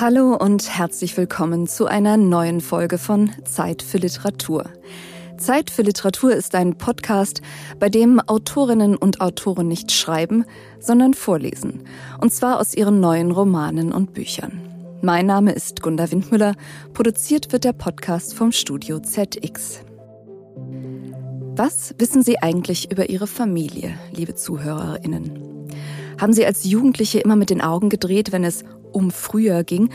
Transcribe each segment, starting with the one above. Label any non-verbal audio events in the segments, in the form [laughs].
Hallo und herzlich willkommen zu einer neuen Folge von Zeit für Literatur. Zeit für Literatur ist ein Podcast, bei dem Autorinnen und Autoren nicht schreiben, sondern vorlesen. Und zwar aus ihren neuen Romanen und Büchern. Mein Name ist Gunda Windmüller. Produziert wird der Podcast vom Studio ZX. Was wissen Sie eigentlich über Ihre Familie, liebe ZuhörerInnen? Haben Sie als Jugendliche immer mit den Augen gedreht, wenn es um früher ging?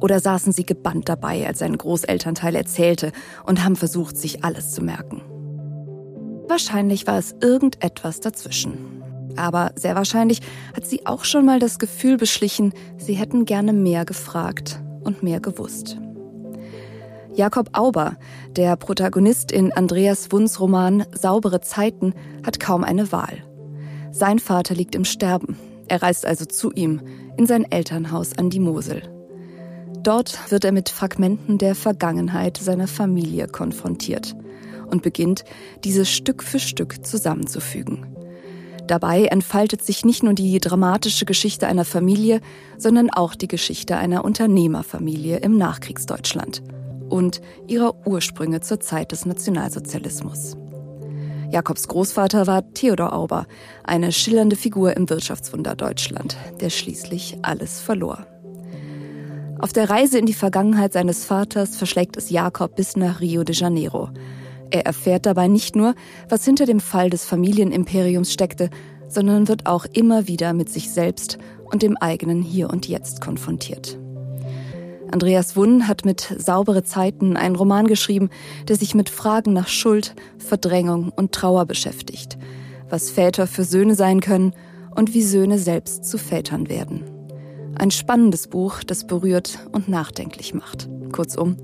Oder saßen Sie gebannt dabei, als ein Großelternteil erzählte und haben versucht, sich alles zu merken? Wahrscheinlich war es irgendetwas dazwischen. Aber sehr wahrscheinlich hat sie auch schon mal das Gefühl beschlichen, sie hätten gerne mehr gefragt und mehr gewusst. Jakob Auber, der Protagonist in Andreas Wunds Roman Saubere Zeiten, hat kaum eine Wahl. Sein Vater liegt im Sterben. Er reist also zu ihm, in sein Elternhaus an die Mosel. Dort wird er mit Fragmenten der Vergangenheit seiner Familie konfrontiert und beginnt, diese Stück für Stück zusammenzufügen. Dabei entfaltet sich nicht nur die dramatische Geschichte einer Familie, sondern auch die Geschichte einer Unternehmerfamilie im Nachkriegsdeutschland und ihrer Ursprünge zur Zeit des Nationalsozialismus. Jakobs Großvater war Theodor Auber, eine schillernde Figur im Wirtschaftswunder Deutschland, der schließlich alles verlor. Auf der Reise in die Vergangenheit seines Vaters verschlägt es Jakob bis nach Rio de Janeiro. Er erfährt dabei nicht nur, was hinter dem Fall des Familienimperiums steckte, sondern wird auch immer wieder mit sich selbst und dem eigenen Hier und Jetzt konfrontiert. Andreas Wunn hat mit Saubere Zeiten einen Roman geschrieben, der sich mit Fragen nach Schuld, Verdrängung und Trauer beschäftigt, was Väter für Söhne sein können und wie Söhne selbst zu Vätern werden. Ein spannendes Buch, das berührt und nachdenklich macht. Kurzum,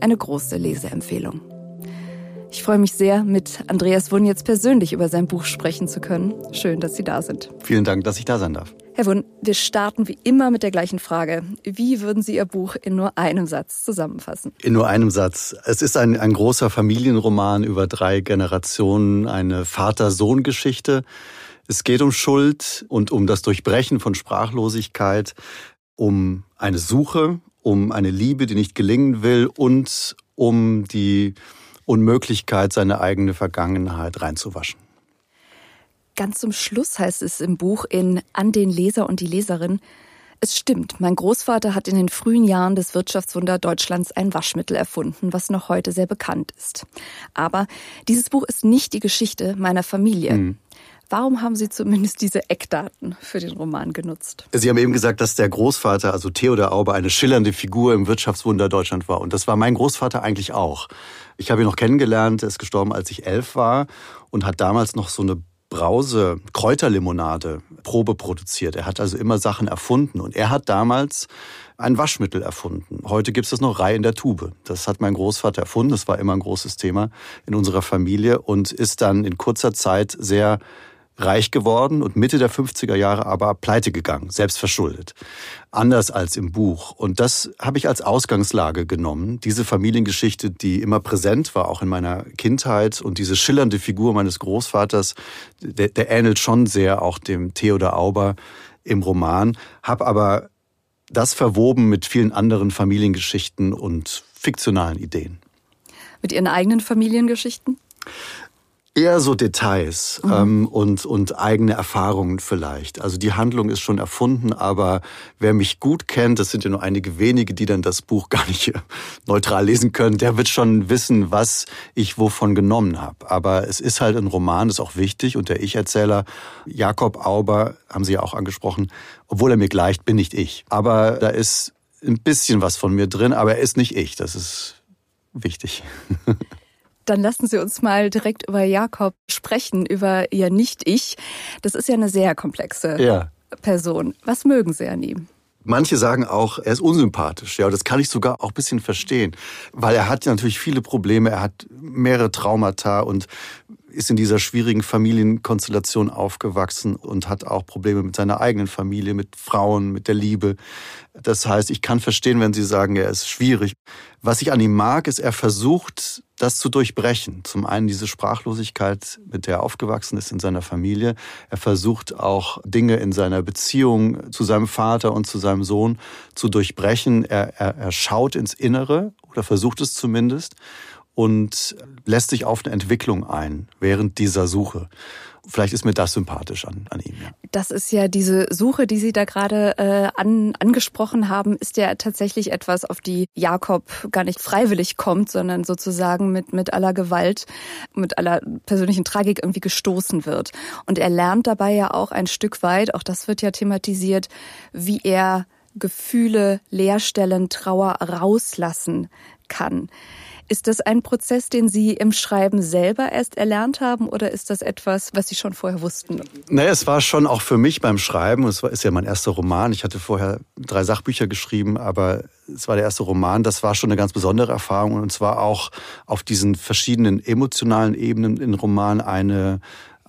eine große Leseempfehlung. Ich freue mich sehr, mit Andreas Wunn jetzt persönlich über sein Buch sprechen zu können. Schön, dass Sie da sind. Vielen Dank, dass ich da sein darf. Herr Wunn, wir starten wie immer mit der gleichen Frage. Wie würden Sie Ihr Buch in nur einem Satz zusammenfassen? In nur einem Satz. Es ist ein, ein großer Familienroman über drei Generationen, eine Vater-Sohn-Geschichte. Es geht um Schuld und um das Durchbrechen von Sprachlosigkeit, um eine Suche, um eine Liebe, die nicht gelingen will und um die Unmöglichkeit, seine eigene Vergangenheit reinzuwaschen. Ganz zum Schluss heißt es im Buch in An den Leser und die Leserin, es stimmt, mein Großvater hat in den frühen Jahren des Wirtschaftswunder Deutschlands ein Waschmittel erfunden, was noch heute sehr bekannt ist. Aber dieses Buch ist nicht die Geschichte meiner Familie. Mhm. Warum haben Sie zumindest diese Eckdaten für den Roman genutzt? Sie haben eben gesagt, dass der Großvater, also Theodor Auber, eine schillernde Figur im Wirtschaftswunder Deutschland war. Und das war mein Großvater eigentlich auch. Ich habe ihn noch kennengelernt, er ist gestorben, als ich elf war und hat damals noch so eine Brause Kräuterlimonade Probe produziert. Er hat also immer Sachen erfunden und er hat damals ein Waschmittel erfunden. Heute gibt es das noch Rei in der Tube. Das hat mein Großvater erfunden. Das war immer ein großes Thema in unserer Familie und ist dann in kurzer Zeit sehr reich geworden und Mitte der 50er Jahre aber pleite gegangen, selbst verschuldet. Anders als im Buch. Und das habe ich als Ausgangslage genommen. Diese Familiengeschichte, die immer präsent war, auch in meiner Kindheit und diese schillernde Figur meines Großvaters, der, der ähnelt schon sehr auch dem Theodor Auber im Roman, habe aber das verwoben mit vielen anderen Familiengeschichten und fiktionalen Ideen. Mit Ihren eigenen Familiengeschichten? Eher so Details mhm. ähm, und, und eigene Erfahrungen vielleicht. Also die Handlung ist schon erfunden, aber wer mich gut kennt, das sind ja nur einige wenige, die dann das Buch [laughs] gar nicht neutral lesen können, der wird schon wissen, was ich wovon genommen habe. Aber es ist halt ein Roman, das ist auch wichtig. Und der Ich-Erzähler Jakob Auber, haben Sie ja auch angesprochen, obwohl er mir gleicht, bin nicht ich. Aber da ist ein bisschen was von mir drin, aber er ist nicht ich. Das ist wichtig. [laughs] Dann lassen Sie uns mal direkt über Jakob sprechen, über Ihr Nicht-Ich. Das ist ja eine sehr komplexe ja. Person. Was mögen Sie an ihm? Manche sagen auch, er ist unsympathisch. Ja, das kann ich sogar auch ein bisschen verstehen, weil er hat ja natürlich viele Probleme. Er hat mehrere Traumata und ist in dieser schwierigen Familienkonstellation aufgewachsen und hat auch Probleme mit seiner eigenen Familie, mit Frauen, mit der Liebe. Das heißt, ich kann verstehen, wenn Sie sagen, er ist schwierig. Was ich an ihm mag, ist, er versucht, das zu durchbrechen. Zum einen diese Sprachlosigkeit, mit der er aufgewachsen ist in seiner Familie. Er versucht auch Dinge in seiner Beziehung zu seinem Vater und zu seinem Sohn zu durchbrechen. Er, er, er schaut ins Innere oder versucht es zumindest und lässt sich auf eine Entwicklung ein während dieser Suche. Vielleicht ist mir das sympathisch an, an ihm. Ja. Das ist ja diese Suche, die Sie da gerade äh, an, angesprochen haben, ist ja tatsächlich etwas, auf die Jakob gar nicht freiwillig kommt, sondern sozusagen mit, mit aller Gewalt, mit aller persönlichen Tragik irgendwie gestoßen wird. Und er lernt dabei ja auch ein Stück weit, auch das wird ja thematisiert, wie er Gefühle, Leerstellen, Trauer rauslassen kann. Ist das ein Prozess, den Sie im Schreiben selber erst erlernt haben oder ist das etwas, was Sie schon vorher wussten? Naja, es war schon auch für mich beim Schreiben, es ist ja mein erster Roman, ich hatte vorher drei Sachbücher geschrieben, aber es war der erste Roman, das war schon eine ganz besondere Erfahrung und zwar auch auf diesen verschiedenen emotionalen Ebenen in Roman eine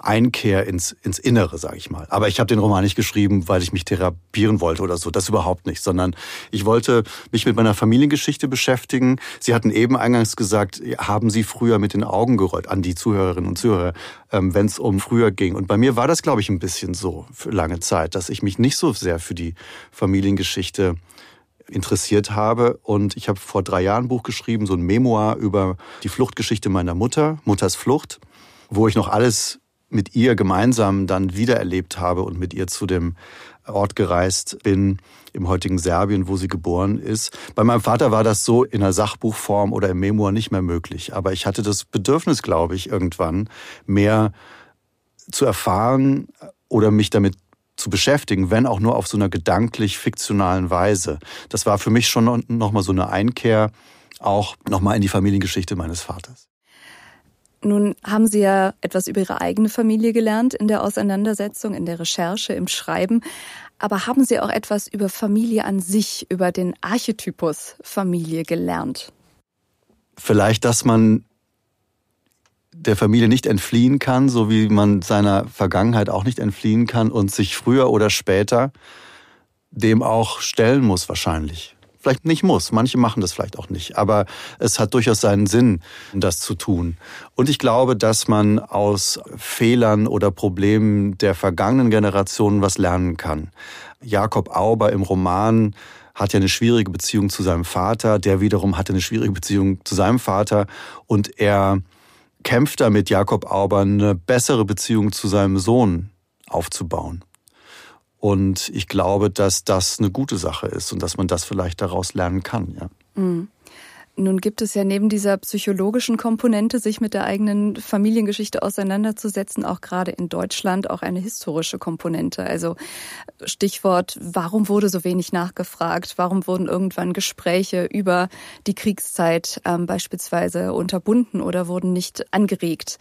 Einkehr ins, ins Innere, sage ich mal. Aber ich habe den Roman nicht geschrieben, weil ich mich therapieren wollte oder so. Das überhaupt nicht, sondern ich wollte mich mit meiner Familiengeschichte beschäftigen. Sie hatten eben eingangs gesagt, haben Sie früher mit den Augen gerollt an die Zuhörerinnen und Zuhörer, ähm, wenn es um früher ging. Und bei mir war das, glaube ich, ein bisschen so für lange Zeit, dass ich mich nicht so sehr für die Familiengeschichte interessiert habe. Und ich habe vor drei Jahren ein Buch geschrieben, so ein Memoir über die Fluchtgeschichte meiner Mutter, Mutters Flucht, wo ich noch alles mit ihr gemeinsam dann wiedererlebt habe und mit ihr zu dem Ort gereist bin, im heutigen Serbien, wo sie geboren ist. Bei meinem Vater war das so in einer Sachbuchform oder im Memoir nicht mehr möglich. Aber ich hatte das Bedürfnis, glaube ich, irgendwann mehr zu erfahren oder mich damit zu beschäftigen, wenn auch nur auf so einer gedanklich fiktionalen Weise. Das war für mich schon nochmal so eine Einkehr, auch nochmal in die Familiengeschichte meines Vaters. Nun haben Sie ja etwas über Ihre eigene Familie gelernt in der Auseinandersetzung, in der Recherche, im Schreiben. Aber haben Sie auch etwas über Familie an sich, über den Archetypus Familie gelernt? Vielleicht, dass man der Familie nicht entfliehen kann, so wie man seiner Vergangenheit auch nicht entfliehen kann und sich früher oder später dem auch stellen muss wahrscheinlich vielleicht nicht muss. Manche machen das vielleicht auch nicht. Aber es hat durchaus seinen Sinn, das zu tun. Und ich glaube, dass man aus Fehlern oder Problemen der vergangenen Generationen was lernen kann. Jakob Auber im Roman hat ja eine schwierige Beziehung zu seinem Vater, der wiederum hatte eine schwierige Beziehung zu seinem Vater und er kämpft damit, Jakob Auber eine bessere Beziehung zu seinem Sohn aufzubauen. Und ich glaube, dass das eine gute Sache ist und dass man das vielleicht daraus lernen kann. Ja. Mhm. Nun gibt es ja neben dieser psychologischen Komponente, sich mit der eigenen Familiengeschichte auseinanderzusetzen, auch gerade in Deutschland auch eine historische Komponente. Also Stichwort, warum wurde so wenig nachgefragt? Warum wurden irgendwann Gespräche über die Kriegszeit ähm, beispielsweise unterbunden oder wurden nicht angeregt?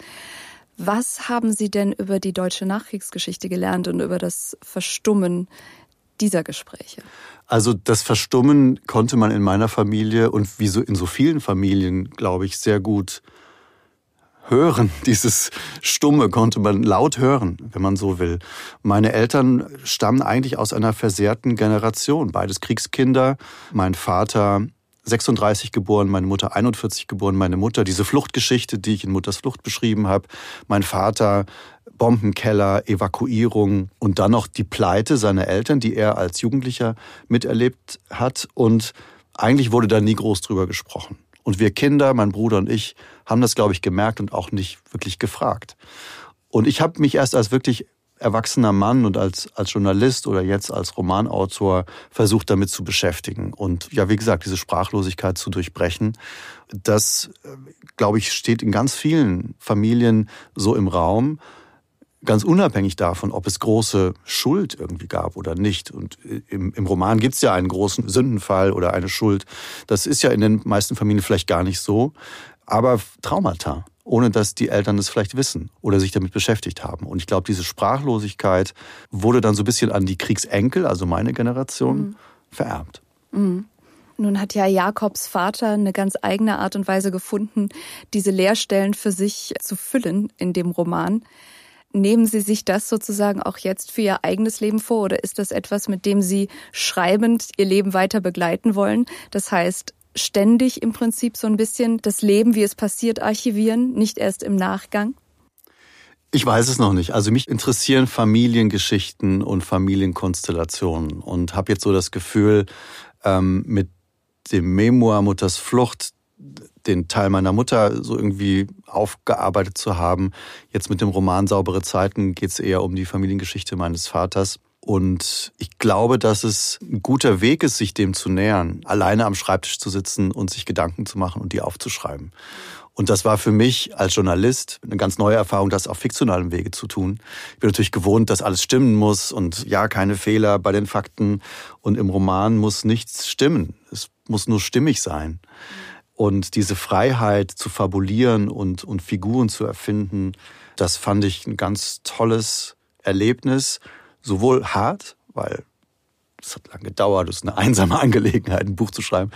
Was haben Sie denn über die deutsche Nachkriegsgeschichte gelernt und über das Verstummen dieser Gespräche? Also das Verstummen konnte man in meiner Familie und wie so in so vielen Familien, glaube ich, sehr gut hören. [laughs] Dieses Stumme konnte man laut hören, wenn man so will. Meine Eltern stammen eigentlich aus einer versehrten Generation. Beides Kriegskinder. Mein Vater 36 geboren, meine Mutter 41 geboren, meine Mutter, diese Fluchtgeschichte, die ich in Mutters Flucht beschrieben habe, mein Vater, Bombenkeller, Evakuierung und dann noch die Pleite seiner Eltern, die er als Jugendlicher miterlebt hat. Und eigentlich wurde da nie groß drüber gesprochen. Und wir Kinder, mein Bruder und ich, haben das, glaube ich, gemerkt und auch nicht wirklich gefragt. Und ich habe mich erst als wirklich erwachsener Mann und als, als Journalist oder jetzt als Romanautor versucht damit zu beschäftigen und ja, wie gesagt, diese Sprachlosigkeit zu durchbrechen. Das, äh, glaube ich, steht in ganz vielen Familien so im Raum ganz unabhängig davon, ob es große Schuld irgendwie gab oder nicht. Und äh, im, im Roman gibt es ja einen großen Sündenfall oder eine Schuld. Das ist ja in den meisten Familien vielleicht gar nicht so. Aber Traumata ohne dass die Eltern es vielleicht wissen oder sich damit beschäftigt haben. Und ich glaube, diese Sprachlosigkeit wurde dann so ein bisschen an die Kriegsenkel, also meine Generation, mhm. vererbt. Mhm. Nun hat ja Jakobs Vater eine ganz eigene Art und Weise gefunden, diese Leerstellen für sich zu füllen in dem Roman. Nehmen Sie sich das sozusagen auch jetzt für Ihr eigenes Leben vor oder ist das etwas, mit dem Sie schreibend Ihr Leben weiter begleiten wollen? Das heißt, ständig im Prinzip so ein bisschen das Leben, wie es passiert, archivieren, nicht erst im Nachgang? Ich weiß es noch nicht. Also mich interessieren Familiengeschichten und Familienkonstellationen und habe jetzt so das Gefühl, ähm, mit dem Memoir Mutters Flucht den Teil meiner Mutter so irgendwie aufgearbeitet zu haben. Jetzt mit dem Roman Saubere Zeiten geht es eher um die Familiengeschichte meines Vaters. Und ich glaube, dass es ein guter Weg ist, sich dem zu nähern, alleine am Schreibtisch zu sitzen und sich Gedanken zu machen und die aufzuschreiben. Und das war für mich als Journalist eine ganz neue Erfahrung, das auf fiktionalem Wege zu tun. Ich bin natürlich gewohnt, dass alles stimmen muss und ja, keine Fehler bei den Fakten. Und im Roman muss nichts stimmen. Es muss nur stimmig sein. Und diese Freiheit zu fabulieren und, und Figuren zu erfinden, das fand ich ein ganz tolles Erlebnis. Sowohl hart, weil es hat lange gedauert, es ist eine einsame [laughs] Angelegenheit, ein Buch zu schreiben,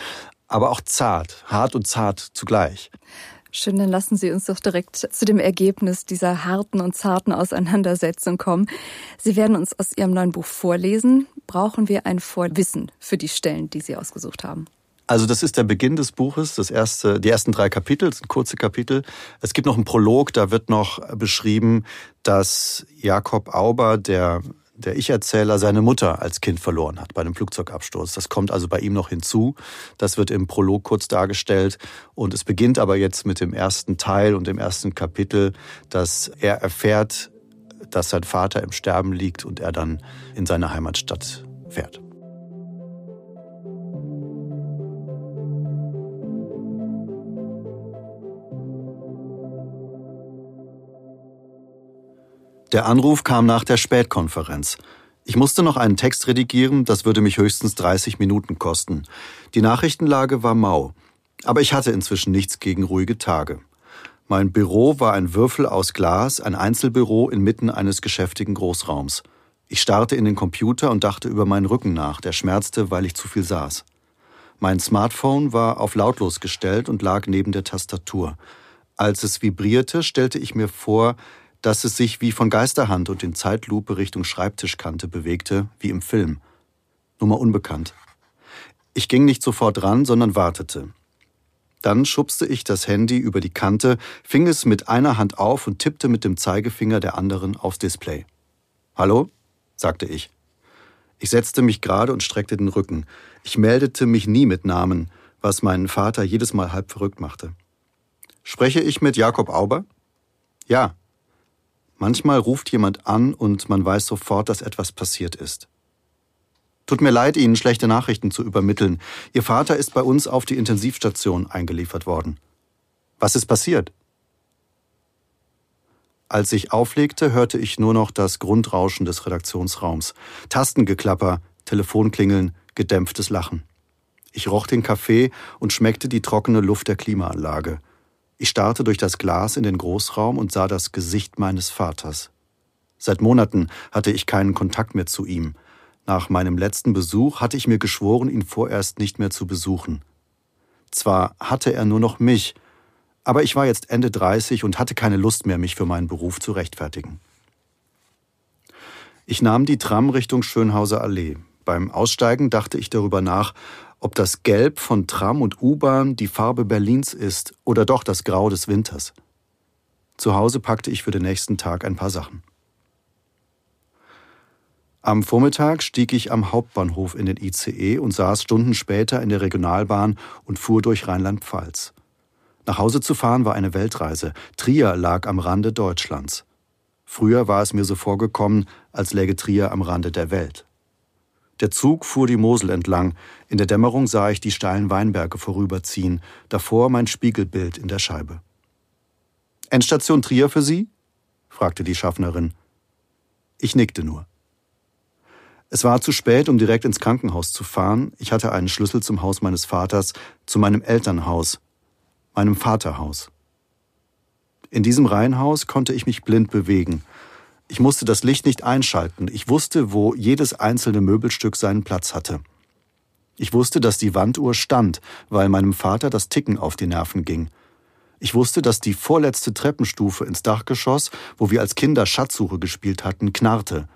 aber auch zart, hart und zart zugleich. Schön, dann lassen Sie uns doch direkt zu dem Ergebnis dieser harten und zarten Auseinandersetzung kommen. Sie werden uns aus Ihrem neuen Buch vorlesen. Brauchen wir ein Vorwissen für die Stellen, die Sie ausgesucht haben? Also das ist der Beginn des Buches, das erste, die ersten drei Kapitel, das sind kurze Kapitel. Es gibt noch einen Prolog, da wird noch beschrieben, dass Jakob Auber, der der Ich-Erzähler seine Mutter als Kind verloren hat bei einem Flugzeugabsturz. Das kommt also bei ihm noch hinzu. Das wird im Prolog kurz dargestellt. Und es beginnt aber jetzt mit dem ersten Teil und dem ersten Kapitel, dass er erfährt, dass sein Vater im Sterben liegt und er dann in seine Heimatstadt fährt. Der Anruf kam nach der Spätkonferenz. Ich musste noch einen Text redigieren, das würde mich höchstens 30 Minuten kosten. Die Nachrichtenlage war mau. Aber ich hatte inzwischen nichts gegen ruhige Tage. Mein Büro war ein Würfel aus Glas, ein Einzelbüro inmitten eines geschäftigen Großraums. Ich starrte in den Computer und dachte über meinen Rücken nach, der schmerzte, weil ich zu viel saß. Mein Smartphone war auf lautlos gestellt und lag neben der Tastatur. Als es vibrierte, stellte ich mir vor, dass es sich wie von Geisterhand und in Zeitlupe Richtung Schreibtischkante bewegte, wie im Film. Nummer unbekannt. Ich ging nicht sofort ran, sondern wartete. Dann schubste ich das Handy über die Kante, fing es mit einer Hand auf und tippte mit dem Zeigefinger der anderen aufs Display. Hallo? sagte ich. Ich setzte mich gerade und streckte den Rücken. Ich meldete mich nie mit Namen, was meinen Vater jedes Mal halb verrückt machte. Spreche ich mit Jakob Auber? Ja, Manchmal ruft jemand an und man weiß sofort, dass etwas passiert ist. Tut mir leid, Ihnen schlechte Nachrichten zu übermitteln. Ihr Vater ist bei uns auf die Intensivstation eingeliefert worden. Was ist passiert? Als ich auflegte, hörte ich nur noch das Grundrauschen des Redaktionsraums. Tastengeklapper, Telefonklingeln, gedämpftes Lachen. Ich roch den Kaffee und schmeckte die trockene Luft der Klimaanlage. Ich starrte durch das Glas in den Großraum und sah das Gesicht meines Vaters. Seit Monaten hatte ich keinen Kontakt mehr zu ihm. Nach meinem letzten Besuch hatte ich mir geschworen, ihn vorerst nicht mehr zu besuchen. Zwar hatte er nur noch mich, aber ich war jetzt Ende 30 und hatte keine Lust mehr, mich für meinen Beruf zu rechtfertigen. Ich nahm die Tram Richtung Schönhauser Allee. Beim Aussteigen dachte ich darüber nach, ob das Gelb von Tram und U-Bahn die Farbe Berlins ist oder doch das Grau des Winters. Zu Hause packte ich für den nächsten Tag ein paar Sachen. Am Vormittag stieg ich am Hauptbahnhof in den ICE und saß Stunden später in der Regionalbahn und fuhr durch Rheinland-Pfalz. Nach Hause zu fahren war eine Weltreise. Trier lag am Rande Deutschlands. Früher war es mir so vorgekommen, als läge Trier am Rande der Welt. Der Zug fuhr die Mosel entlang. In der Dämmerung sah ich die steilen Weinberge vorüberziehen, davor mein Spiegelbild in der Scheibe. Endstation Trier für Sie? fragte die Schaffnerin. Ich nickte nur. Es war zu spät, um direkt ins Krankenhaus zu fahren. Ich hatte einen Schlüssel zum Haus meines Vaters, zu meinem Elternhaus, meinem Vaterhaus. In diesem Reihenhaus konnte ich mich blind bewegen. Ich musste das Licht nicht einschalten. Ich wusste, wo jedes einzelne Möbelstück seinen Platz hatte. Ich wusste, dass die Wanduhr stand, weil meinem Vater das Ticken auf die Nerven ging. Ich wusste, dass die vorletzte Treppenstufe ins Dachgeschoss, wo wir als Kinder Schatzsuche gespielt hatten, knarrte.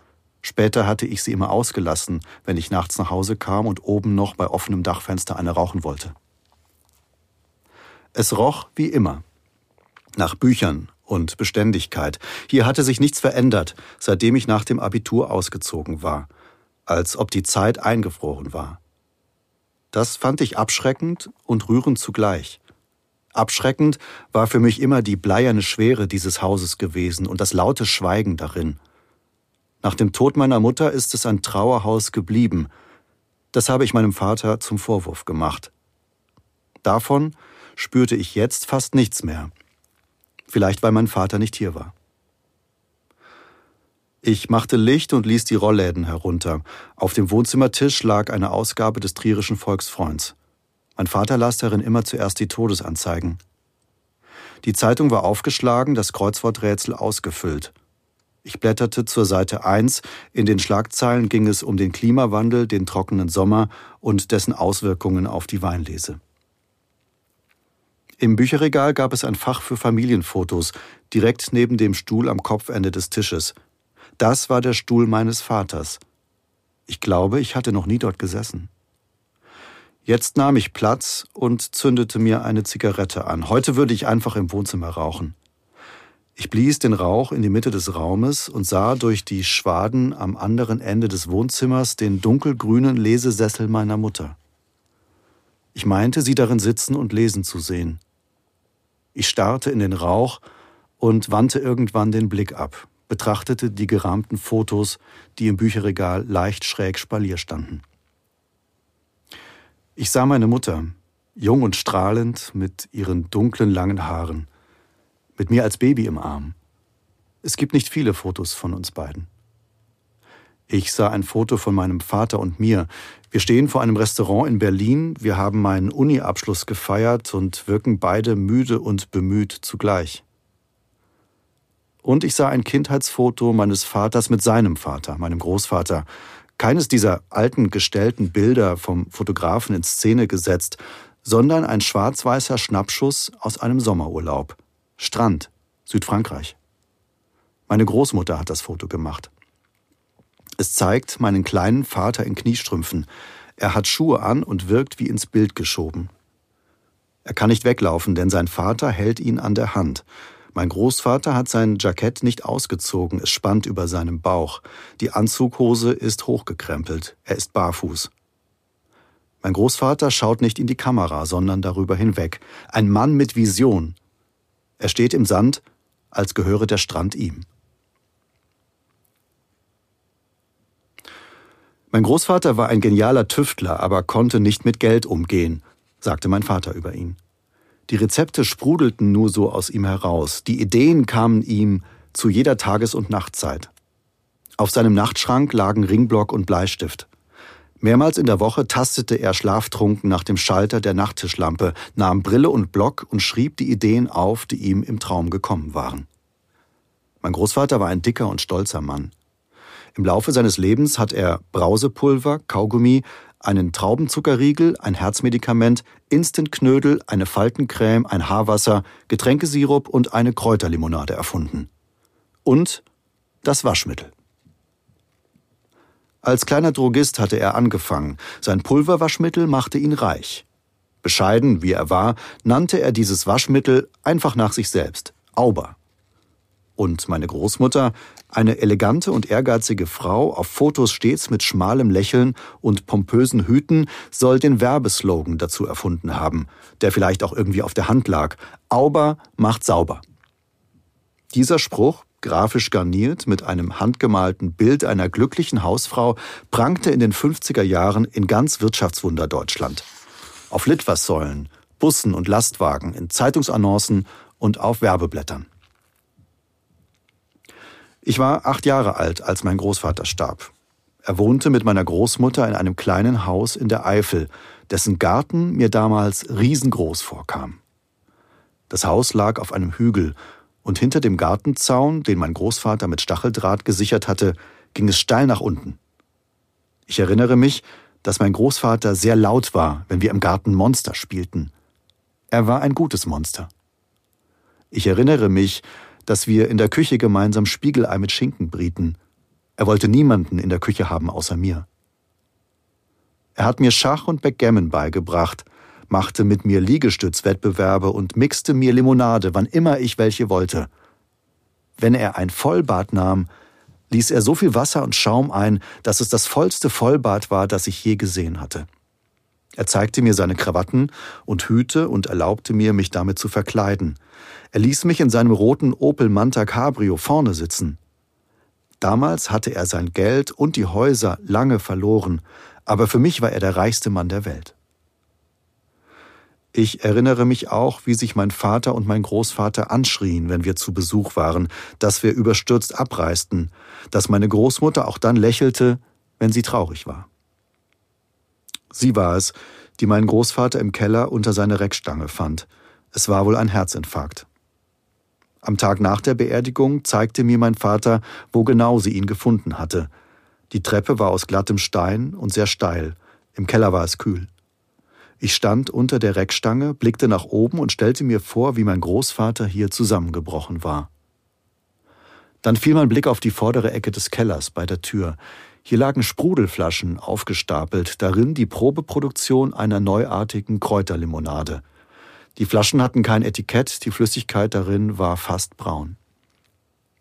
Später hatte ich sie immer ausgelassen, wenn ich nachts nach Hause kam und oben noch bei offenem Dachfenster eine rauchen wollte. Es roch wie immer. Nach Büchern und Beständigkeit. Hier hatte sich nichts verändert, seitdem ich nach dem Abitur ausgezogen war, als ob die Zeit eingefroren war. Das fand ich abschreckend und rührend zugleich. Abschreckend war für mich immer die bleierne Schwere dieses Hauses gewesen und das laute Schweigen darin. Nach dem Tod meiner Mutter ist es ein Trauerhaus geblieben. Das habe ich meinem Vater zum Vorwurf gemacht. Davon spürte ich jetzt fast nichts mehr. Vielleicht weil mein Vater nicht hier war. Ich machte Licht und ließ die Rollläden herunter. Auf dem Wohnzimmertisch lag eine Ausgabe des Trierischen Volksfreunds. Mein Vater las darin immer zuerst die Todesanzeigen. Die Zeitung war aufgeschlagen, das Kreuzworträtsel ausgefüllt. Ich blätterte zur Seite 1. In den Schlagzeilen ging es um den Klimawandel, den trockenen Sommer und dessen Auswirkungen auf die Weinlese. Im Bücherregal gab es ein Fach für Familienfotos, direkt neben dem Stuhl am Kopfende des Tisches. Das war der Stuhl meines Vaters. Ich glaube, ich hatte noch nie dort gesessen. Jetzt nahm ich Platz und zündete mir eine Zigarette an. Heute würde ich einfach im Wohnzimmer rauchen. Ich blies den Rauch in die Mitte des Raumes und sah durch die Schwaden am anderen Ende des Wohnzimmers den dunkelgrünen Lesesessel meiner Mutter. Ich meinte, sie darin sitzen und lesen zu sehen. Ich starrte in den Rauch und wandte irgendwann den Blick ab, betrachtete die gerahmten Fotos, die im Bücherregal leicht schräg spalier standen. Ich sah meine Mutter, jung und strahlend, mit ihren dunklen langen Haaren, mit mir als Baby im Arm. Es gibt nicht viele Fotos von uns beiden. Ich sah ein Foto von meinem Vater und mir. Wir stehen vor einem Restaurant in Berlin, wir haben meinen Uni-Abschluss gefeiert und wirken beide müde und bemüht zugleich. Und ich sah ein Kindheitsfoto meines Vaters mit seinem Vater, meinem Großvater, keines dieser alten gestellten Bilder vom Fotografen in Szene gesetzt, sondern ein schwarz-weißer Schnappschuss aus einem Sommerurlaub. Strand, Südfrankreich. Meine Großmutter hat das Foto gemacht. Es zeigt meinen kleinen Vater in Kniestrümpfen. Er hat Schuhe an und wirkt wie ins Bild geschoben. Er kann nicht weglaufen, denn sein Vater hält ihn an der Hand. Mein Großvater hat sein Jackett nicht ausgezogen, es spannt über seinem Bauch. Die Anzughose ist hochgekrempelt, er ist barfuß. Mein Großvater schaut nicht in die Kamera, sondern darüber hinweg. Ein Mann mit Vision. Er steht im Sand, als gehöre der Strand ihm. Mein Großvater war ein genialer Tüftler, aber konnte nicht mit Geld umgehen, sagte mein Vater über ihn. Die Rezepte sprudelten nur so aus ihm heraus, die Ideen kamen ihm zu jeder Tages- und Nachtzeit. Auf seinem Nachtschrank lagen Ringblock und Bleistift. Mehrmals in der Woche tastete er schlaftrunken nach dem Schalter der Nachttischlampe, nahm Brille und Block und schrieb die Ideen auf, die ihm im Traum gekommen waren. Mein Großvater war ein dicker und stolzer Mann. Im Laufe seines Lebens hat er Brausepulver, Kaugummi, einen Traubenzuckerriegel, ein Herzmedikament, Instantknödel, eine Faltencreme, ein Haarwasser, Getränkesirup und eine Kräuterlimonade erfunden. Und das Waschmittel. Als kleiner Drogist hatte er angefangen. Sein Pulverwaschmittel machte ihn reich. Bescheiden, wie er war, nannte er dieses Waschmittel einfach nach sich selbst Auber. Und meine Großmutter, eine elegante und ehrgeizige Frau, auf Fotos stets mit schmalem Lächeln und pompösen Hüten, soll den Werbeslogan dazu erfunden haben, der vielleicht auch irgendwie auf der Hand lag. Auber macht sauber. Dieser Spruch, grafisch garniert mit einem handgemalten Bild einer glücklichen Hausfrau, prangte in den 50er Jahren in ganz Wirtschaftswunder Deutschland. Auf Litfaßsäulen, Bussen und Lastwagen, in Zeitungsannoncen und auf Werbeblättern. Ich war acht Jahre alt, als mein Großvater starb. Er wohnte mit meiner Großmutter in einem kleinen Haus in der Eifel, dessen Garten mir damals riesengroß vorkam. Das Haus lag auf einem Hügel, und hinter dem Gartenzaun, den mein Großvater mit Stacheldraht gesichert hatte, ging es steil nach unten. Ich erinnere mich, dass mein Großvater sehr laut war, wenn wir im Garten Monster spielten. Er war ein gutes Monster. Ich erinnere mich, dass wir in der Küche gemeinsam Spiegelei mit Schinken brieten. Er wollte niemanden in der Küche haben außer mir. Er hat mir Schach und Backgammon beigebracht, machte mit mir Liegestützwettbewerbe und mixte mir Limonade, wann immer ich welche wollte. Wenn er ein Vollbad nahm, ließ er so viel Wasser und Schaum ein, dass es das vollste Vollbad war, das ich je gesehen hatte. Er zeigte mir seine Krawatten und Hüte und erlaubte mir, mich damit zu verkleiden. Er ließ mich in seinem roten Opel Manta Cabrio vorne sitzen. Damals hatte er sein Geld und die Häuser lange verloren, aber für mich war er der reichste Mann der Welt. Ich erinnere mich auch, wie sich mein Vater und mein Großvater anschrien, wenn wir zu Besuch waren, dass wir überstürzt abreisten, dass meine Großmutter auch dann lächelte, wenn sie traurig war. Sie war es, die meinen Großvater im Keller unter seine Reckstange fand. Es war wohl ein Herzinfarkt. Am Tag nach der Beerdigung zeigte mir mein Vater, wo genau sie ihn gefunden hatte. Die Treppe war aus glattem Stein und sehr steil. Im Keller war es kühl. Ich stand unter der Reckstange, blickte nach oben und stellte mir vor, wie mein Großvater hier zusammengebrochen war. Dann fiel mein Blick auf die vordere Ecke des Kellers bei der Tür. Hier lagen Sprudelflaschen aufgestapelt, darin die Probeproduktion einer neuartigen Kräuterlimonade. Die Flaschen hatten kein Etikett, die Flüssigkeit darin war fast braun.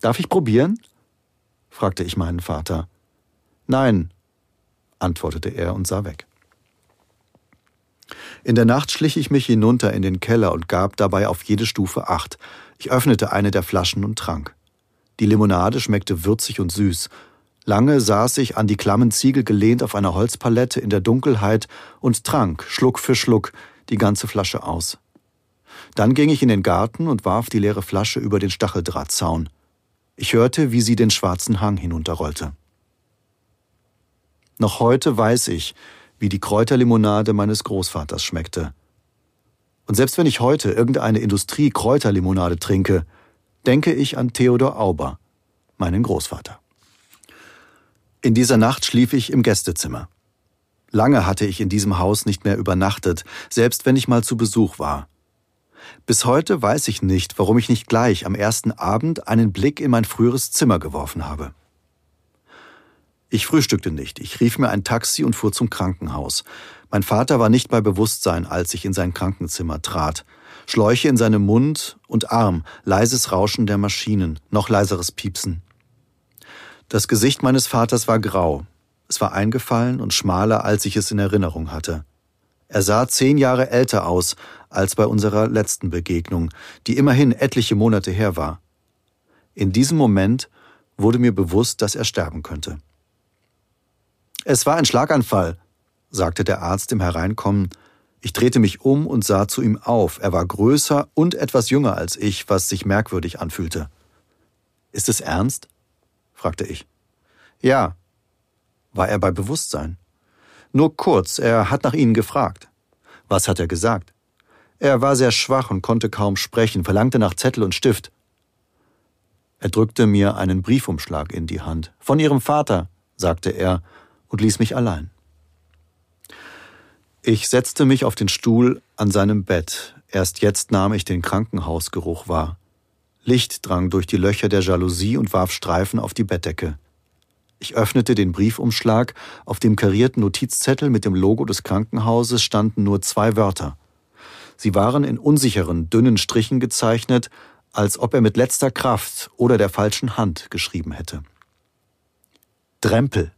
Darf ich probieren? fragte ich meinen Vater. Nein, antwortete er und sah weg. In der Nacht schlich ich mich hinunter in den Keller und gab dabei auf jede Stufe acht. Ich öffnete eine der Flaschen und trank. Die Limonade schmeckte würzig und süß. Lange saß ich an die klammen Ziegel gelehnt auf einer Holzpalette in der Dunkelheit und trank Schluck für Schluck die ganze Flasche aus. Dann ging ich in den Garten und warf die leere Flasche über den Stacheldrahtzaun. Ich hörte, wie sie den schwarzen Hang hinunterrollte. Noch heute weiß ich, wie die Kräuterlimonade meines Großvaters schmeckte. Und selbst wenn ich heute irgendeine Industrie-Kräuterlimonade trinke, denke ich an Theodor Auber, meinen Großvater. In dieser Nacht schlief ich im Gästezimmer. Lange hatte ich in diesem Haus nicht mehr übernachtet, selbst wenn ich mal zu Besuch war. Bis heute weiß ich nicht, warum ich nicht gleich am ersten Abend einen Blick in mein früheres Zimmer geworfen habe. Ich frühstückte nicht. Ich rief mir ein Taxi und fuhr zum Krankenhaus. Mein Vater war nicht bei Bewusstsein, als ich in sein Krankenzimmer trat. Schläuche in seinem Mund und Arm, leises Rauschen der Maschinen, noch leiseres Piepsen. Das Gesicht meines Vaters war grau. Es war eingefallen und schmaler, als ich es in Erinnerung hatte. Er sah zehn Jahre älter aus als bei unserer letzten Begegnung, die immerhin etliche Monate her war. In diesem Moment wurde mir bewusst, dass er sterben könnte. Es war ein Schlaganfall, sagte der Arzt im Hereinkommen. Ich drehte mich um und sah zu ihm auf. Er war größer und etwas jünger als ich, was sich merkwürdig anfühlte. Ist es ernst? Fragte ich. Ja. War er bei Bewusstsein? Nur kurz, er hat nach Ihnen gefragt. Was hat er gesagt? Er war sehr schwach und konnte kaum sprechen, verlangte nach Zettel und Stift. Er drückte mir einen Briefumschlag in die Hand. Von Ihrem Vater, sagte er und ließ mich allein. Ich setzte mich auf den Stuhl an seinem Bett. Erst jetzt nahm ich den Krankenhausgeruch wahr. Licht drang durch die Löcher der Jalousie und warf Streifen auf die Bettdecke. Ich öffnete den Briefumschlag. Auf dem karierten Notizzettel mit dem Logo des Krankenhauses standen nur zwei Wörter. Sie waren in unsicheren, dünnen Strichen gezeichnet, als ob er mit letzter Kraft oder der falschen Hand geschrieben hätte. Drempel.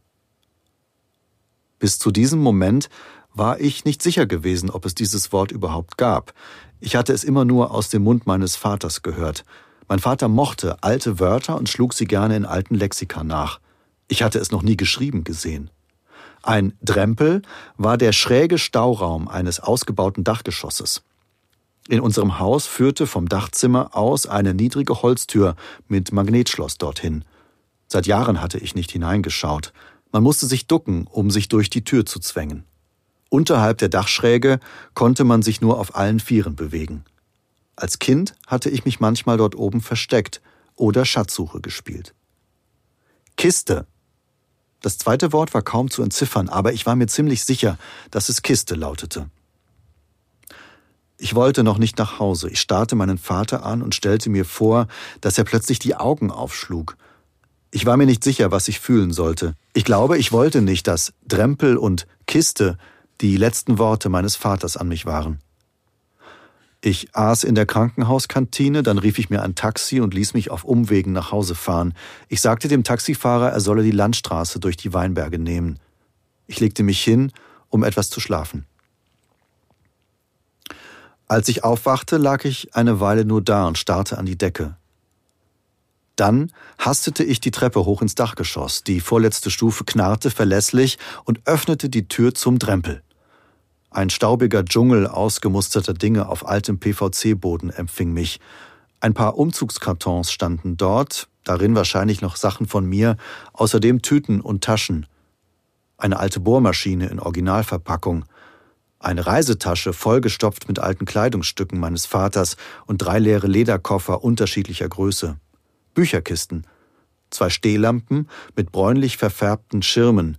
Bis zu diesem Moment war ich nicht sicher gewesen, ob es dieses Wort überhaupt gab. Ich hatte es immer nur aus dem Mund meines Vaters gehört. Mein Vater mochte alte Wörter und schlug sie gerne in alten Lexika nach. Ich hatte es noch nie geschrieben gesehen. Ein Drempel war der schräge Stauraum eines ausgebauten Dachgeschosses. In unserem Haus führte vom Dachzimmer aus eine niedrige Holztür mit Magnetschloss dorthin. Seit Jahren hatte ich nicht hineingeschaut. Man musste sich ducken, um sich durch die Tür zu zwängen. Unterhalb der Dachschräge konnte man sich nur auf allen Vieren bewegen. Als Kind hatte ich mich manchmal dort oben versteckt oder Schatzsuche gespielt. Kiste. Das zweite Wort war kaum zu entziffern, aber ich war mir ziemlich sicher, dass es Kiste lautete. Ich wollte noch nicht nach Hause. Ich starrte meinen Vater an und stellte mir vor, dass er plötzlich die Augen aufschlug. Ich war mir nicht sicher, was ich fühlen sollte. Ich glaube, ich wollte nicht, dass Drempel und Kiste die letzten Worte meines Vaters an mich waren. Ich aß in der Krankenhauskantine, dann rief ich mir ein Taxi und ließ mich auf Umwegen nach Hause fahren. Ich sagte dem Taxifahrer, er solle die Landstraße durch die Weinberge nehmen. Ich legte mich hin, um etwas zu schlafen. Als ich aufwachte, lag ich eine Weile nur da und starrte an die Decke. Dann hastete ich die Treppe hoch ins Dachgeschoss. Die vorletzte Stufe knarrte verlässlich und öffnete die Tür zum Drempel. Ein staubiger Dschungel ausgemusterter Dinge auf altem PVC-Boden empfing mich. Ein paar Umzugskartons standen dort, darin wahrscheinlich noch Sachen von mir, außerdem Tüten und Taschen. Eine alte Bohrmaschine in Originalverpackung, eine Reisetasche vollgestopft mit alten Kleidungsstücken meines Vaters und drei leere Lederkoffer unterschiedlicher Größe. Bücherkisten, zwei Stehlampen mit bräunlich verfärbten Schirmen,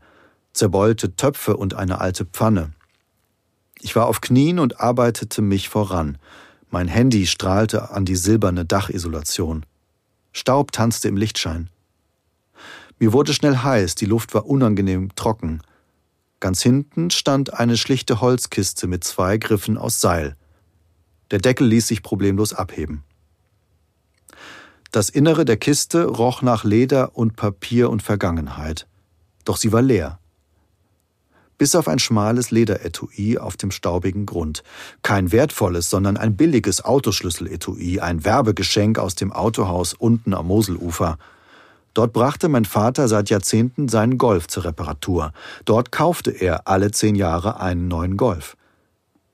zerbeulte Töpfe und eine alte Pfanne. Ich war auf Knien und arbeitete mich voran. Mein Handy strahlte an die silberne Dachisolation. Staub tanzte im Lichtschein. Mir wurde schnell heiß, die Luft war unangenehm trocken. Ganz hinten stand eine schlichte Holzkiste mit zwei Griffen aus Seil. Der Deckel ließ sich problemlos abheben. Das Innere der Kiste roch nach Leder und Papier und Vergangenheit. Doch sie war leer bis auf ein schmales Lederetui auf dem staubigen Grund. Kein wertvolles, sondern ein billiges Autoschlüsseletui, ein Werbegeschenk aus dem Autohaus unten am Moselufer. Dort brachte mein Vater seit Jahrzehnten seinen Golf zur Reparatur. Dort kaufte er alle zehn Jahre einen neuen Golf.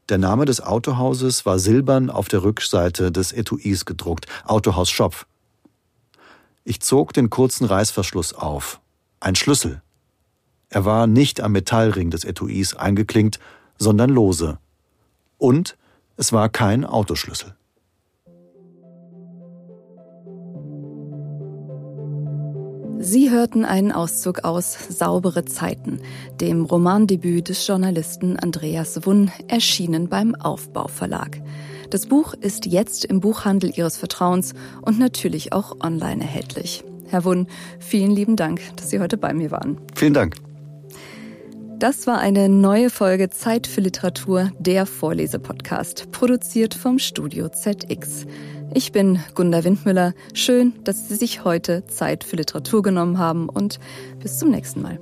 Der Name des Autohauses war silbern auf der Rückseite des Etuis gedruckt, Autohaus Schopf. Ich zog den kurzen Reißverschluss auf. Ein Schlüssel. Er war nicht am Metallring des Etuis eingeklinkt, sondern lose. Und es war kein Autoschlüssel. Sie hörten einen Auszug aus Saubere Zeiten, dem Romandebüt des Journalisten Andreas Wunn, erschienen beim Aufbau Verlag. Das Buch ist jetzt im Buchhandel Ihres Vertrauens und natürlich auch online erhältlich. Herr Wunn, vielen lieben Dank, dass Sie heute bei mir waren. Vielen Dank. Das war eine neue Folge Zeit für Literatur, der Vorlesepodcast, produziert vom Studio ZX. Ich bin Gunda Windmüller. Schön, dass Sie sich heute Zeit für Literatur genommen haben und bis zum nächsten Mal.